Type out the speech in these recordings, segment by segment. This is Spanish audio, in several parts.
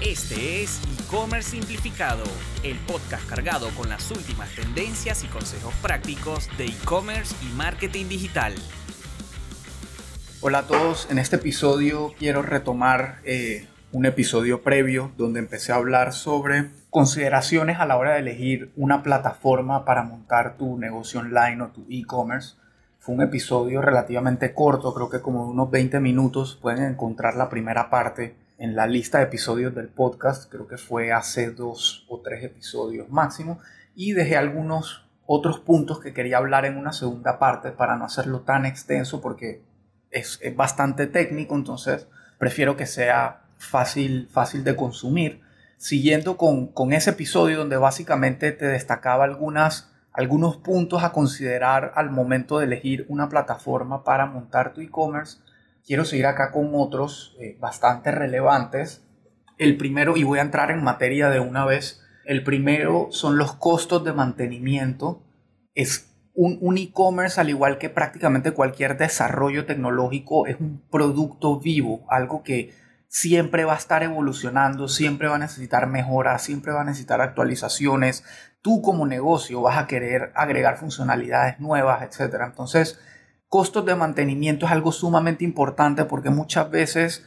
Este es E-Commerce Simplificado, el podcast cargado con las últimas tendencias y consejos prácticos de e-commerce y marketing digital. Hola a todos, en este episodio quiero retomar eh, un episodio previo donde empecé a hablar sobre consideraciones a la hora de elegir una plataforma para montar tu negocio online o tu e-commerce. Fue un episodio relativamente corto, creo que como unos 20 minutos. Pueden encontrar la primera parte en la lista de episodios del podcast, creo que fue hace dos o tres episodios máximo, y dejé algunos otros puntos que quería hablar en una segunda parte para no hacerlo tan extenso porque es, bastante técnico, entonces prefiero que sea fácil, fácil de consumir. Siguiendo con, con ese episodio donde básicamente te destacaba algunas, algunos puntos a considerar al momento de elegir una plataforma para montar tu e-commerce, quiero seguir acá con otros eh, bastante relevantes. El primero, y voy a entrar en materia de una vez, el primero son los costos de mantenimiento. Es un, e-commerce, al igual que prácticamente cualquier desarrollo tecnológico, es un producto vivo, algo que siempre va a estar evolucionando, siempre va a necesitar mejoras, siempre va a necesitar actualizaciones. Tú como negocio vas a querer agregar funcionalidades nuevas, etc. Entonces, costos de mantenimiento es algo sumamente importante porque muchas veces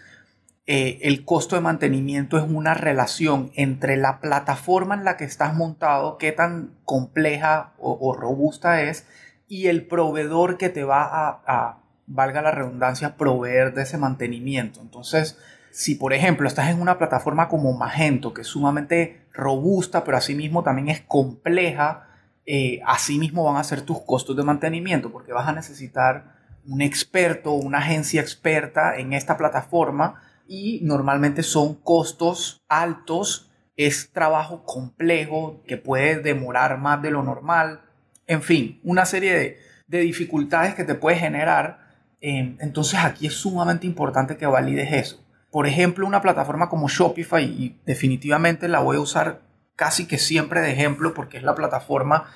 eh, el costo de mantenimiento es una relación entre la plataforma en la que estás montado, qué tan compleja o, robusta es, y el proveedor que te va a, a, valga la redundancia, proveer de ese mantenimiento. Entonces, si por ejemplo estás en una plataforma como Magento, que es sumamente robusta, pero asimismo también es compleja, eh, asimismo van a ser tus costos de mantenimiento, porque vas a necesitar un experto, una agencia experta en esta plataforma y normalmente son costos altos, es trabajo complejo que puede demorar más de lo normal, en fin, una serie de, de dificultades que te puede generar. Eh, entonces aquí es sumamente importante que valides eso. Por ejemplo, una plataforma como Shopify, y definitivamente la voy a usar casi que siempre de ejemplo porque es la plataforma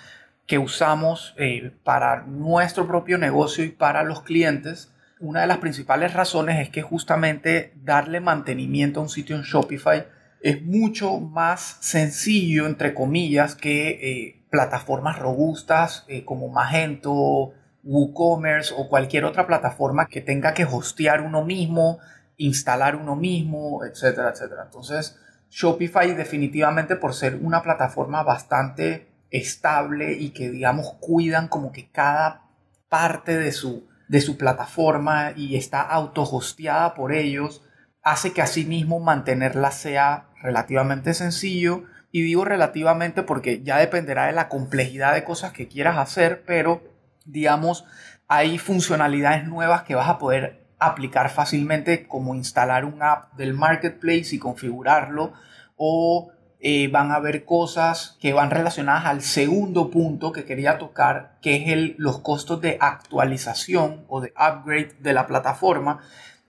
que usamos eh, para nuestro propio negocio y para los clientes. Una de las principales razones es que justamente darle mantenimiento a un sitio en Shopify es mucho más sencillo, entre comillas, que eh, plataformas robustas eh, como Magento, WooCommerce o cualquier otra plataforma que tenga que hostear uno mismo, instalar uno mismo, etcétera, etcétera. Entonces, Shopify definitivamente por ser una plataforma bastante estable y que digamos cuidan como que cada parte de su, de su plataforma y está autohosteada por ellos, hace que asimismo mantenerla sea relativamente sencillo. Y digo relativamente porque ya dependerá de la complejidad de cosas que quieras hacer, pero digamos, hay funcionalidades nuevas que vas a poder aplicar fácilmente como instalar un app del marketplace y configurarlo o eh, van a haber cosas que van relacionadas al segundo punto que quería tocar, que es el, los costos de actualización o de upgrade de la plataforma.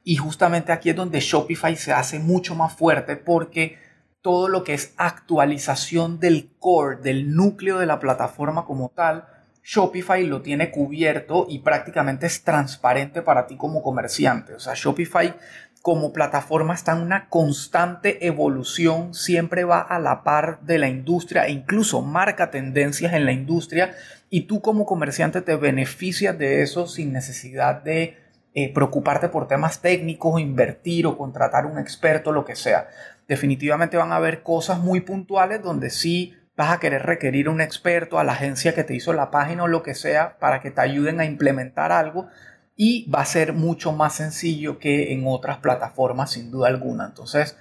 Y justamente aquí es donde Shopify se hace mucho más fuerte porque todo lo que es actualización del core, del núcleo de la plataforma como tal, Shopify lo tiene cubierto y prácticamente es transparente para ti como comerciante. O sea, Shopify como plataforma está en una constante evolución, siempre va a la par de la industria e incluso marca tendencias en la industria y tú como comerciante te beneficias de eso sin necesidad de eh, preocuparte por temas técnicos, invertir o contratar un experto, lo que sea. Definitivamente van a haber cosas muy puntuales donde sí vas a querer requerir a un experto, a la agencia que te hizo la página o lo que sea, para que te ayuden a implementar algo y va a ser mucho más sencillo que en otras plataformas sin duda alguna. Entonces,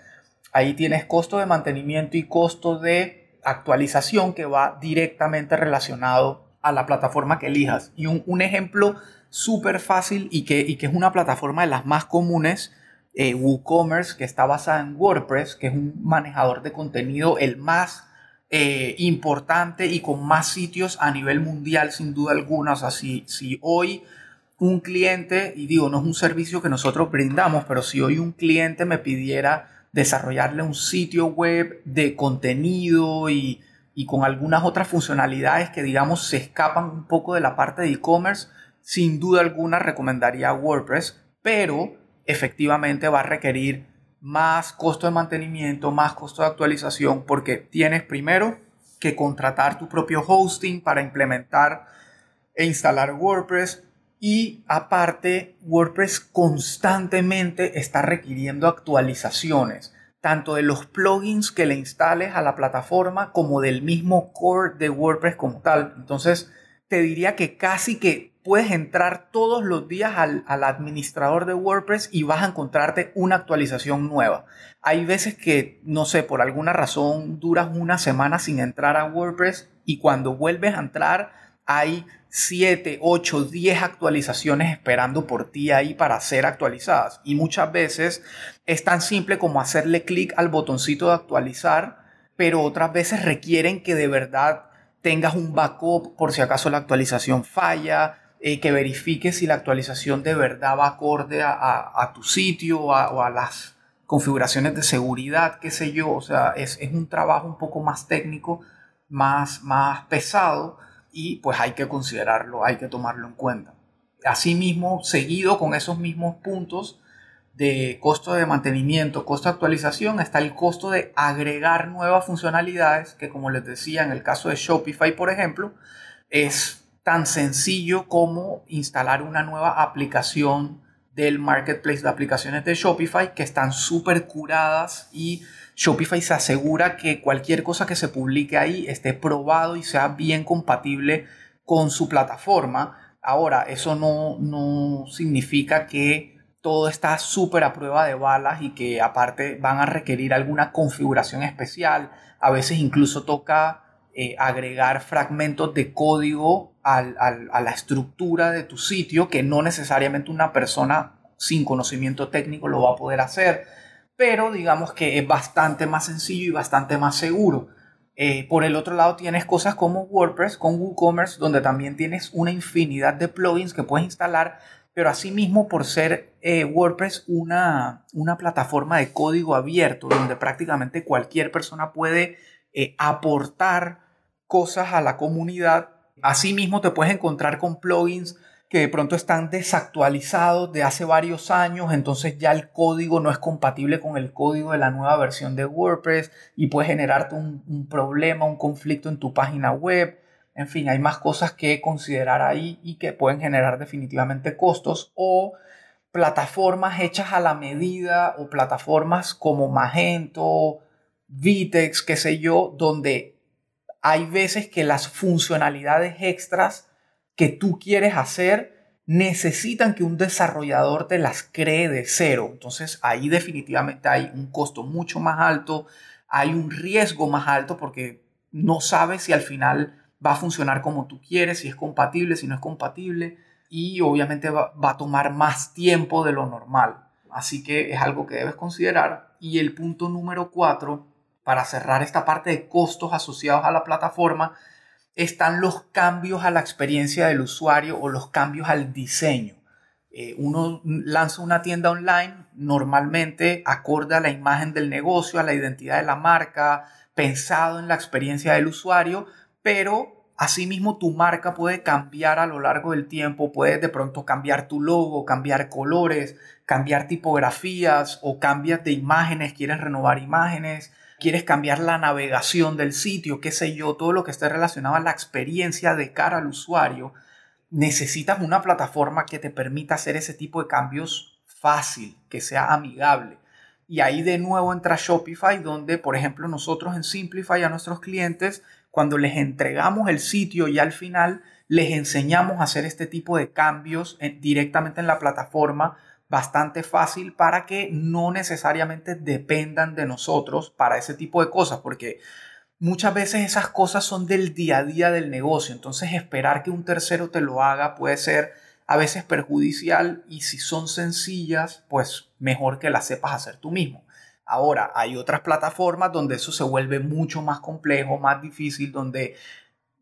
ahí tienes costo de mantenimiento y costo de actualización que va directamente relacionado a la plataforma que elijas. Y un, ejemplo súper fácil y que, y que es una plataforma de las más comunes, eh, WooCommerce, que está basada en WordPress, que es un manejador de contenido el más eh, importante y con más sitios a nivel mundial, sin duda alguna. O sea, si, hoy un cliente, y digo, no es un servicio que nosotros brindamos, pero si hoy un cliente me pidiera desarrollarle un sitio web de contenido y, y con algunas otras funcionalidades que, digamos, se escapan un poco de la parte de e-commerce, sin duda alguna recomendaría WordPress, pero efectivamente va a requerir más costo de mantenimiento, más costo de actualización, porque tienes primero que contratar tu propio hosting para implementar e instalar WordPress. Y aparte, WordPress constantemente está requiriendo actualizaciones, tanto de los plugins que le instales a la plataforma como del mismo core de WordPress como tal. Entonces, te diría que casi que puedes entrar todos los días al, administrador de WordPress y vas a encontrarte una actualización nueva. Hay veces que, no sé, por alguna razón duras una semana sin entrar a WordPress y cuando vuelves a entrar hay 7, 8, 10 actualizaciones esperando por ti ahí para ser actualizadas. Y muchas veces es tan simple como hacerle clic al botoncito de actualizar, pero otras veces requieren que de verdad tengas un backup por si acaso la actualización falla, eh, que verifique si la actualización de verdad va acorde a, tu sitio o a, las configuraciones de seguridad, qué sé yo. O sea, es, un trabajo un poco más técnico, más, más pesado y pues hay que considerarlo, hay que tomarlo en cuenta. Asimismo, seguido con esos mismos puntos de costo de mantenimiento, costo de actualización, está el costo de agregar nuevas funcionalidades que como les decía en el caso de Shopify, por ejemplo, es tan sencillo como instalar una nueva aplicación del marketplace de aplicaciones de Shopify que están súper curadas y Shopify se asegura que cualquier cosa que se publique ahí esté probado y sea bien compatible con su plataforma. Ahora, eso no, no significa que todo está súper a prueba de balas y que aparte van a requerir alguna configuración especial. A veces incluso toca eh, agregar fragmentos de código a la estructura de tu sitio que no necesariamente una persona sin conocimiento técnico lo va a poder hacer, pero digamos que es bastante más sencillo y bastante más seguro. Eh, por el otro lado tienes cosas como WordPress con WooCommerce, donde también tienes una infinidad de plugins que puedes instalar, pero asimismo por ser eh, WordPress una, una plataforma de código abierto, donde prácticamente cualquier persona puede aportar cosas a la comunidad. Asimismo, te puedes encontrar con plugins que de pronto están desactualizados de hace varios años, entonces ya el código no es compatible con el código de la nueva versión de WordPress y puede generarte un, problema, un conflicto en tu página web. En fin, hay más cosas que considerar ahí y que pueden generar definitivamente costos o plataformas hechas a la medida o plataformas como Magento, Vitex, qué sé yo, donde hay veces que las funcionalidades extras que tú quieres hacer necesitan que un desarrollador te las cree de cero. Entonces ahí definitivamente hay un costo mucho más alto, hay un riesgo más alto porque no sabes si al final va a funcionar como tú quieres, si es compatible, si no es compatible y obviamente va, a tomar más tiempo de lo normal. Así que es algo que debes considerar. Y el punto número cuatro para cerrar esta parte de costos asociados a la plataforma, están los cambios a la experiencia del usuario o los cambios al diseño. Eh, uno lanza una tienda online normalmente acorde a la imagen del negocio, a la identidad de la marca, pensado en la experiencia del usuario, pero asimismo tu marca puede cambiar a lo largo del tiempo, puedes de pronto cambiar tu logo, cambiar colores, cambiar tipografías o cambias de imágenes, quieres renovar imágenes, quieres cambiar la navegación del sitio, qué sé yo, todo lo que esté relacionado a la experiencia de cara al usuario, necesitas una plataforma que te permita hacer ese tipo de cambios fácil, que sea amigable. Y ahí de nuevo entra Shopify, donde, por ejemplo, nosotros en Simplify a nuestros clientes, cuando les entregamos el sitio y al final les enseñamos a hacer este tipo de cambios directamente en la plataforma bastante fácil para que no necesariamente dependan de nosotros para ese tipo de cosas, porque muchas veces esas cosas son del día a día del negocio, entonces esperar que un tercero te lo haga puede ser a veces perjudicial y si son sencillas, pues mejor que las sepas hacer tú mismo. Ahora, hay otras plataformas donde eso se vuelve mucho más complejo, más difícil, donde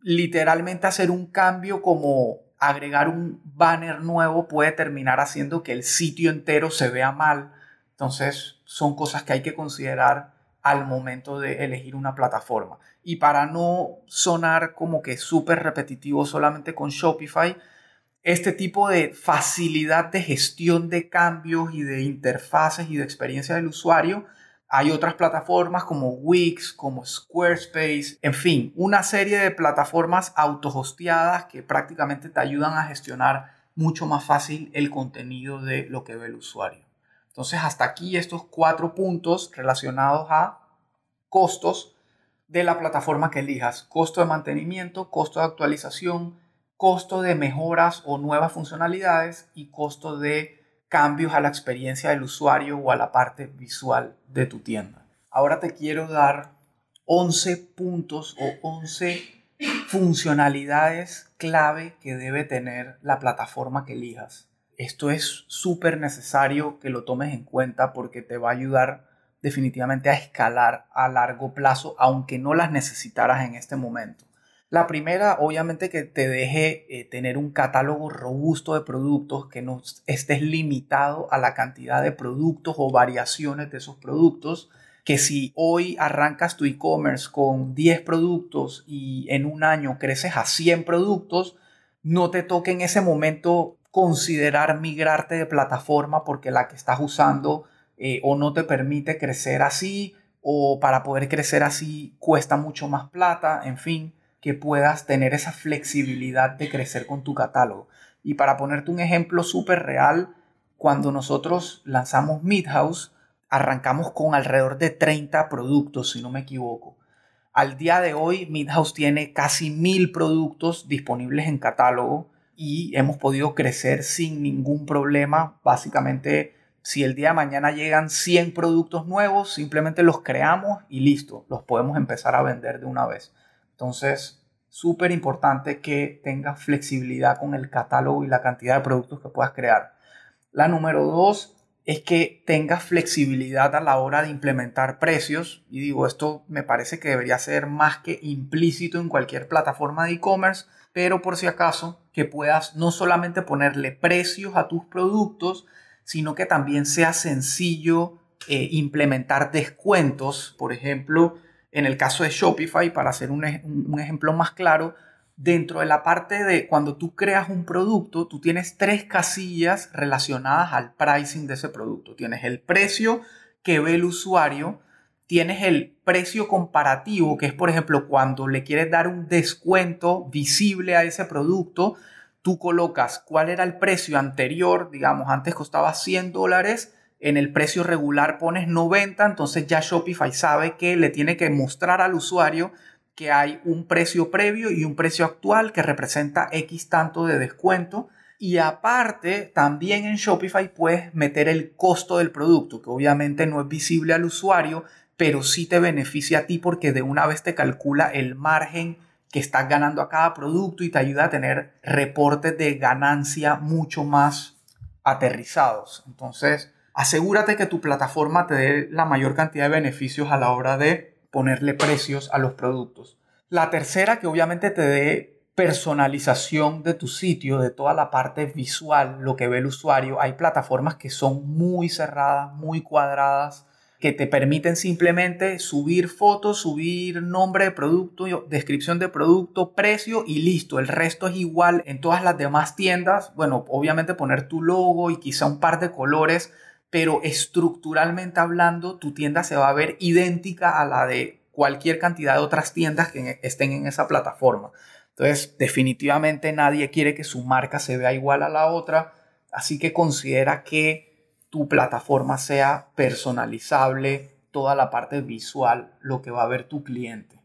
literalmente hacer un cambio como agregar un banner nuevo puede terminar haciendo que el sitio entero se vea mal. Entonces son cosas que hay que considerar al momento de elegir una plataforma. Y para no sonar como que súper repetitivo solamente con Shopify, este tipo de facilidad de gestión de cambios y de interfaces y de experiencia del usuario. Hay otras plataformas como Wix, como Squarespace, en fin, una serie de plataformas autohosteadas que prácticamente te ayudan a gestionar mucho más fácil el contenido de lo que ve el usuario. Entonces, hasta aquí estos cuatro puntos relacionados a costos de la plataforma que elijas. Costo de mantenimiento, costo de actualización, costo de mejoras o nuevas funcionalidades y costo de cambios a la experiencia del usuario o a la parte visual de tu tienda. Ahora te quiero dar 11 puntos o 11 funcionalidades clave que debe tener la plataforma que elijas. Esto es súper necesario que lo tomes en cuenta porque te va a ayudar definitivamente a escalar a largo plazo, aunque no las necesitaras en este momento. La primera, obviamente, que te deje eh, tener un catálogo robusto de productos, que no estés limitado a la cantidad de productos o variaciones de esos productos. Que si hoy arrancas tu e-commerce con 10 productos y en un año creces a 100 productos, no te toque en ese momento considerar migrarte de plataforma porque la que estás usando eh, o no te permite crecer así o para poder crecer así cuesta mucho más plata, en fin que puedas tener esa flexibilidad de crecer con tu catálogo. Y para ponerte un ejemplo súper real, cuando nosotros lanzamos Midhouse, arrancamos con alrededor de 30 productos, si no me equivoco. Al día de hoy, Midhouse tiene casi mil productos disponibles en catálogo y hemos podido crecer sin ningún problema. Básicamente, si el día de mañana llegan 100 productos nuevos, simplemente los creamos y listo, los podemos empezar a vender de una vez. Entonces, súper importante que tengas flexibilidad con el catálogo y la cantidad de productos que puedas crear. La número dos es que tengas flexibilidad a la hora de implementar precios. Y digo, esto me parece que debería ser más que implícito en cualquier plataforma de e-commerce, pero por si acaso, que puedas no solamente ponerle precios a tus productos, sino que también sea sencillo eh, implementar descuentos. Por ejemplo, en el caso de Shopify, para hacer un, ejemplo más claro, dentro de la parte de cuando tú creas un producto, tú tienes tres casillas relacionadas al pricing de ese producto. Tienes el precio que ve el usuario, tienes el precio comparativo, que es por ejemplo cuando le quieres dar un descuento visible a ese producto, tú colocas cuál era el precio anterior, digamos, antes costaba 100 dólares en el precio regular pones 90, entonces ya Shopify sabe que le tiene que mostrar al usuario que hay un precio previo y un precio actual que representa X tanto de descuento. Y aparte, también en Shopify puedes meter el costo del producto, que obviamente no es visible al usuario, pero sí te beneficia a ti porque de una vez te calcula el margen que estás ganando a cada producto y te ayuda a tener reportes de ganancia mucho más aterrizados. Entonces, asegúrate que tu plataforma te dé la mayor cantidad de beneficios a la hora de ponerle precios a los productos. La tercera, que obviamente te dé personalización de tu sitio, de toda la parte visual, lo que ve el usuario. Hay plataformas que son muy cerradas, muy cuadradas, que te permiten simplemente subir fotos, subir nombre de producto, descripción de producto, precio y listo. El resto es igual en todas las demás tiendas. Bueno, obviamente poner tu logo y quizá un par de colores pero estructuralmente hablando, tu tienda se va a ver idéntica a la de cualquier cantidad de otras tiendas que estén en esa plataforma. Entonces, definitivamente nadie quiere que su marca se vea igual a la otra, así que considera que tu plataforma sea personalizable, toda la parte visual, lo que va a ver tu cliente.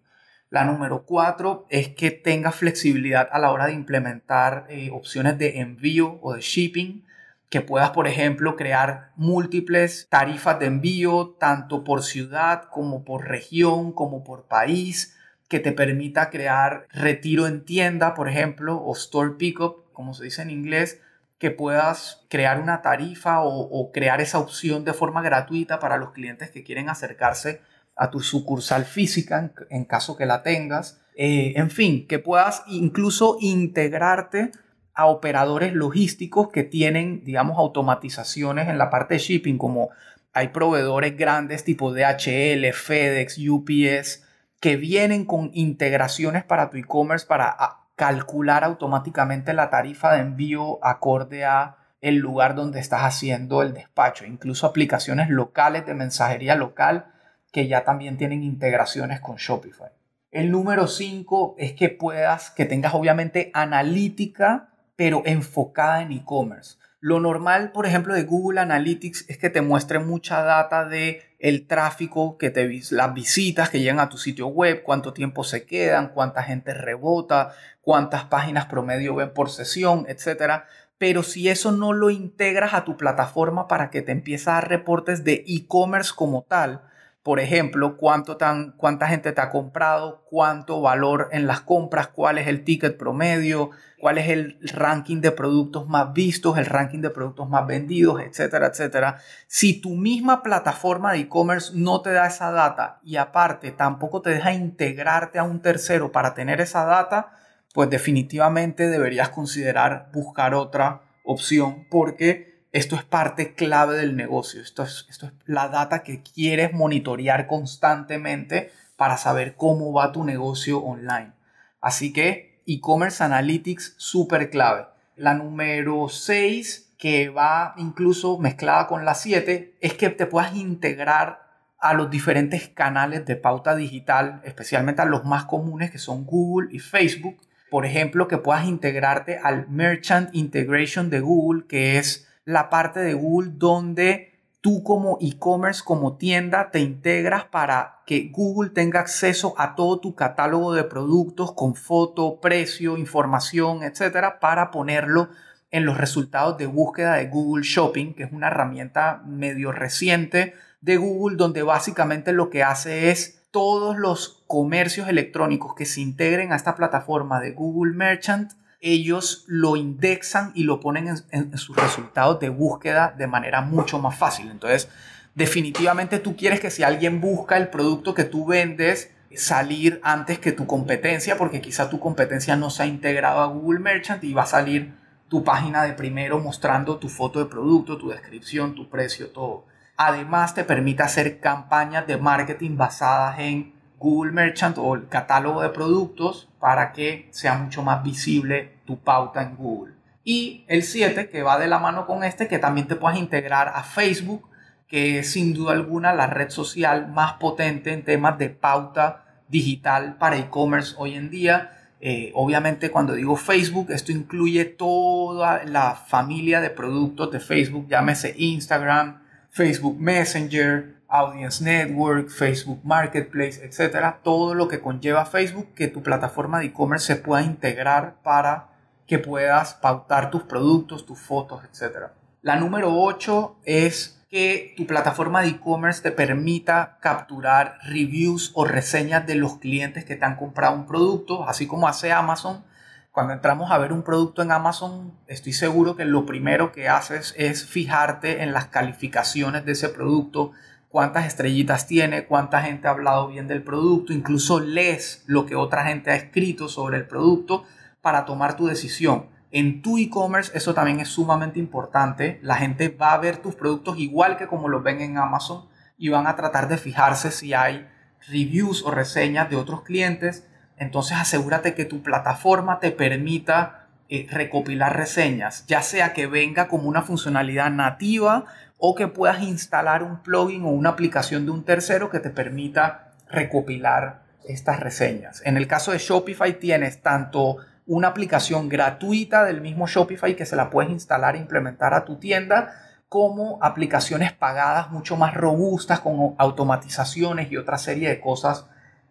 La número cuatro es que tenga flexibilidad a la hora de implementar eh, opciones de envío o de shipping que puedas, por ejemplo, crear múltiples tarifas de envío, tanto por ciudad como por región, como por país, que te permita crear retiro en tienda, por ejemplo, o store pickup, como se dice en inglés, que puedas crear una tarifa o, crear esa opción de forma gratuita para los clientes que quieren acercarse a tu sucursal física en, caso que la tengas. Eh, en fin, que puedas incluso integrarte a operadores logísticos que tienen, digamos, automatizaciones en la parte de shipping, como hay proveedores grandes tipo DHL, FedEx, UPS, que vienen con integraciones para tu e-commerce para calcular automáticamente la tarifa de envío acorde a el lugar donde estás haciendo el despacho. Incluso aplicaciones locales de mensajería local que ya también tienen integraciones con Shopify. El número 5 es que puedas, que tengas obviamente analítica, pero enfocada en e-commerce. Lo normal, por ejemplo, de Google Analytics es que te muestre mucha data de el tráfico que te las visitas que llegan a tu sitio web, cuánto tiempo se quedan, cuánta gente rebota, cuántas páginas promedio ven por sesión, etcétera. Pero si eso no lo integras a tu plataforma para que te empiece a dar reportes de e-commerce como tal, por ejemplo, cuánto tan, cuánta gente te ha comprado, cuánto valor en las compras, cuál es el ticket promedio, cuál es el ranking de productos más vistos, el ranking de productos más vendidos, etcétera, etcétera. Si tu misma plataforma de e-commerce no te da esa data y aparte tampoco te deja integrarte a un tercero para tener esa data, pues definitivamente deberías considerar buscar otra opción porque esto es parte clave del negocio. Esto es, esto es la data que quieres monitorear constantemente para saber cómo va tu negocio online. Así que e-commerce analytics súper clave. La número 6, que va incluso mezclada con la 7, es que te puedas integrar a los diferentes canales de pauta digital, especialmente a los más comunes que son Google y Facebook. Por ejemplo, que puedas integrarte al Merchant Integration de Google, que es la parte de Google donde tú como e-commerce, como tienda, te integras para que Google tenga acceso a todo tu catálogo de productos con foto, precio, información, etcétera, para ponerlo en los resultados de búsqueda de Google Shopping, que es una herramienta medio reciente de Google, donde básicamente lo que hace es todos los comercios electrónicos que se integren a esta plataforma de Google Merchant ellos lo indexan y lo ponen en, sus resultados de búsqueda de manera mucho más fácil. Entonces, definitivamente tú quieres que si alguien busca el producto que tú vendes, salir antes que tu competencia, porque quizá tu competencia no se ha integrado a Google Merchant y va a salir tu página de primero mostrando tu foto de producto, tu descripción, tu precio, todo. Además, te permite hacer campañas de marketing basadas en Google Merchant o el catálogo de productos para que sea mucho más visible tu pauta en Google. Y el 7, que va de la mano con este, que también te puedes integrar a Facebook, que es sin duda alguna la red social más potente en temas de pauta digital para e-commerce hoy en día. Eh, obviamente cuando digo Facebook, esto incluye toda la familia de productos de Facebook, llámese Instagram, Facebook Messenger, Audience Network, Facebook Marketplace, etcétera, todo lo que conlleva Facebook, que tu plataforma de e-commerce se pueda integrar para que puedas pautar tus productos, tus fotos, etcétera. La número 8 es que tu plataforma de e-commerce te permita capturar reviews o reseñas de los clientes que te han comprado un producto, así como hace Amazon. Cuando entramos a ver un producto en Amazon, estoy seguro que lo primero que haces es fijarte en las calificaciones de ese producto, cuántas estrellitas tiene, cuánta gente ha hablado bien del producto, incluso lees lo que otra gente ha escrito sobre el producto para tomar tu decisión. En tu e-commerce eso también es sumamente importante. La gente va a ver tus productos igual que como los ven en Amazon y van a tratar de fijarse si hay reviews o reseñas de otros clientes. Entonces asegúrate que tu plataforma te permita eh, recopilar reseñas, ya sea que venga como una funcionalidad nativa o que puedas instalar un plugin o una aplicación de un tercero que te permita recopilar estas reseñas. En el caso de Shopify tienes tanto una aplicación gratuita del mismo Shopify que se la puedes instalar e implementar a tu tienda, como aplicaciones pagadas mucho más robustas con automatizaciones y otra serie de cosas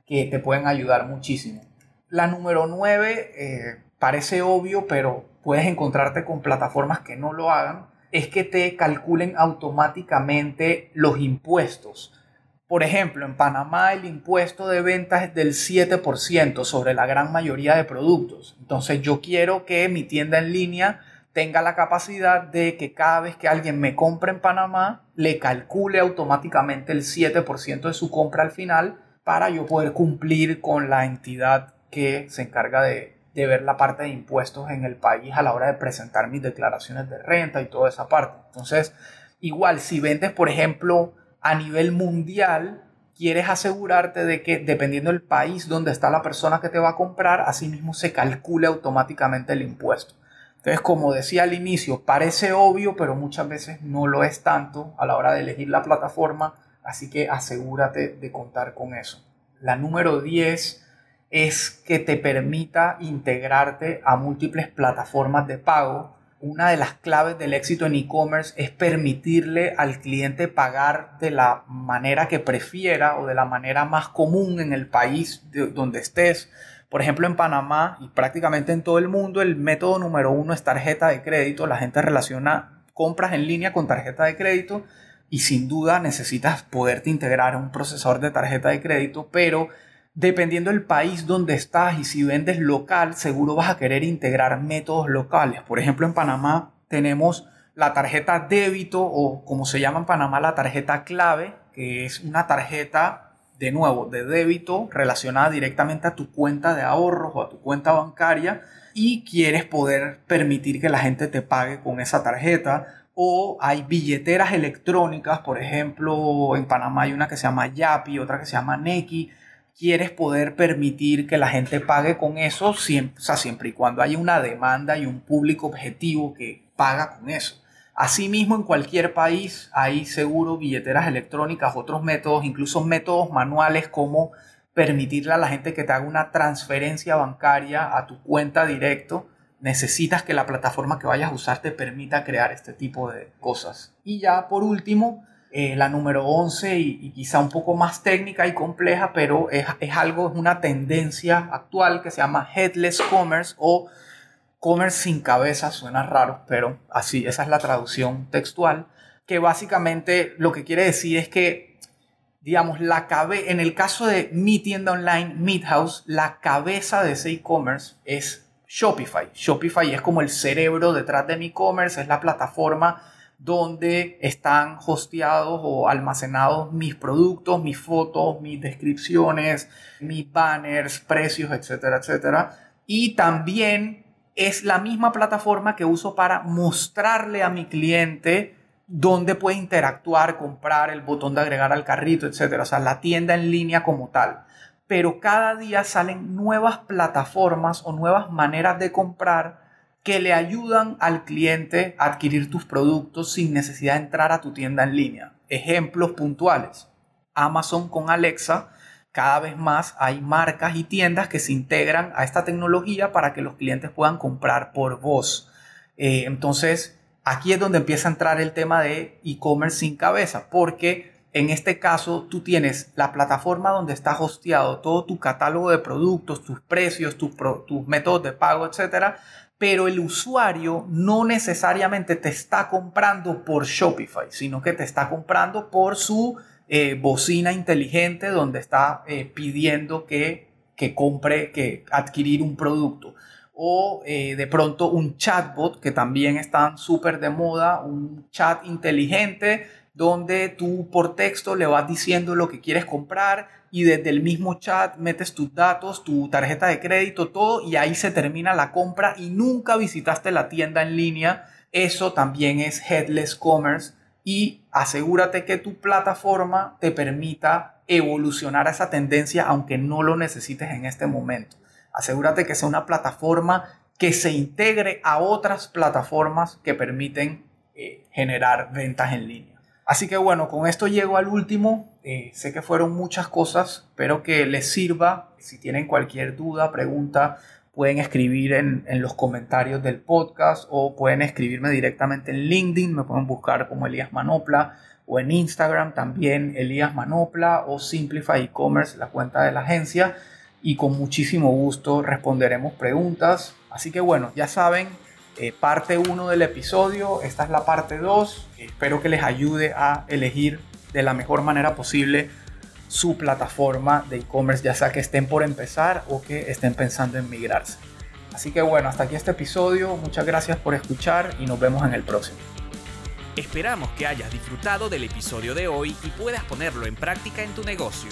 que te pueden ayudar muchísimo. La número 9 eh, parece obvio, pero puedes encontrarte con plataformas que no lo hagan es que te calculen automáticamente los impuestos. Por ejemplo, en Panamá el impuesto de ventas es del 7% sobre la gran mayoría de productos. Entonces yo quiero que mi tienda en línea tenga la capacidad de que cada vez que alguien me compre en Panamá, le calcule automáticamente el 7% de su compra al final para yo poder cumplir con la entidad que se encarga de, de ver la parte de impuestos en el país a la hora de presentar mis declaraciones de renta y toda esa parte. Entonces, igual, si vendes, por ejemplo, a nivel mundial, quieres asegurarte de que dependiendo del país donde está la persona que te va a comprar, asimismo se calcule automáticamente el impuesto. Entonces, como decía al inicio, parece obvio, pero muchas veces no lo es tanto a la hora de elegir la plataforma, así que asegúrate de contar con eso. La número 10 es que te permita integrarte a múltiples plataformas de pago una de las claves del éxito en e-commerce es permitirle al cliente pagar de la manera que prefiera o de la manera más común en el país donde estés. Por ejemplo, en Panamá y prácticamente en todo el mundo, el método número uno es tarjeta de crédito. La gente relaciona compras en línea con tarjeta de crédito y sin duda necesitas poderte integrar a un procesador de tarjeta de crédito, pero dependiendo del país donde estás y si vendes local, seguro vas a querer integrar métodos locales. Por ejemplo, en Panamá tenemos la tarjeta débito o como se llama en Panamá la tarjeta clave, que es una tarjeta de nuevo de débito relacionada directamente a tu cuenta de ahorros o a tu cuenta bancaria y quieres poder permitir que la gente te pague con esa tarjeta o hay billeteras electrónicas, por ejemplo, en Panamá hay una que se llama Yapi, otra que se llama Neki, quieres poder permitir que la gente pague con eso, siempre, siempre y cuando haya una demanda y un público objetivo que paga con eso. Asimismo, en cualquier país hay seguro billeteras electrónicas, otros métodos, incluso métodos manuales como permitirle a la gente que te haga una transferencia bancaria a tu cuenta directo. Necesitas que la plataforma que vayas a usar te permita crear este tipo de cosas. Y ya por último, eh, la número 11 y, quizá un poco más técnica y compleja, pero es, algo, es una tendencia actual que se llama Headless Commerce o Commerce sin cabeza, suena raro, pero así, esa es la traducción textual, que básicamente lo que quiere decir es que, digamos, la cabe en el caso de mi tienda online, Midhouse, la cabeza de ese e-commerce es Shopify. Shopify es como el cerebro detrás de mi e-commerce, es la plataforma donde están hosteados o almacenados mis productos, mis fotos, mis descripciones, mis banners, precios, etcétera, etcétera. Y también es la misma plataforma que uso para mostrarle a mi cliente dónde puede interactuar, comprar, el botón de agregar al carrito, etcétera. O sea, la tienda en línea como tal. Pero cada día salen nuevas plataformas o nuevas maneras de comprar que le ayudan al cliente a adquirir tus productos sin necesidad de entrar a tu tienda en línea. Ejemplos puntuales. Amazon con Alexa, cada vez más hay marcas y tiendas que se integran a esta tecnología para que los clientes puedan comprar por voz. Eh, entonces, aquí es donde empieza a entrar el tema de e-commerce sin cabeza, porque en este caso tú tienes la plataforma donde está hosteado todo tu catálogo de productos, tus precios, tus, tus métodos de pago, etcétera, pero el usuario no necesariamente te está comprando por Shopify, sino que te está comprando por su eh, bocina inteligente donde está eh, pidiendo que, que, compre, que adquirir un producto. O eh, de pronto un chatbot que también están súper de moda, un chat inteligente donde tú por texto le vas diciendo lo que quieres comprar y desde el mismo chat metes tus datos, tu tarjeta de crédito, todo y ahí se termina la compra y nunca visitaste la tienda en línea. Eso también es headless commerce y asegúrate que tu plataforma te permita evolucionar a esa tendencia aunque no lo necesites en este momento. Asegúrate que sea una plataforma que se integre a otras plataformas que permiten eh, generar ventas en línea. Así que bueno, con esto llego al último. Eh, sé que fueron muchas cosas, espero que les sirva. Si tienen cualquier duda, pregunta, pueden escribir en, en, los comentarios del podcast o pueden escribirme directamente en LinkedIn, me pueden buscar como Elías Manopla o en Instagram también Elías Manopla o Simplify E-Commerce, la cuenta de la agencia y con muchísimo gusto responderemos preguntas. Así que bueno, ya saben, eh, parte 1 del episodio, esta es la parte 2. Espero que les ayude a elegir de la mejor manera posible su plataforma de e-commerce, ya sea que estén por empezar o que estén pensando en migrarse. Así que bueno, hasta aquí este episodio. Muchas gracias por escuchar y nos vemos en el próximo. Esperamos que hayas disfrutado del episodio de hoy y puedas ponerlo en práctica en tu negocio.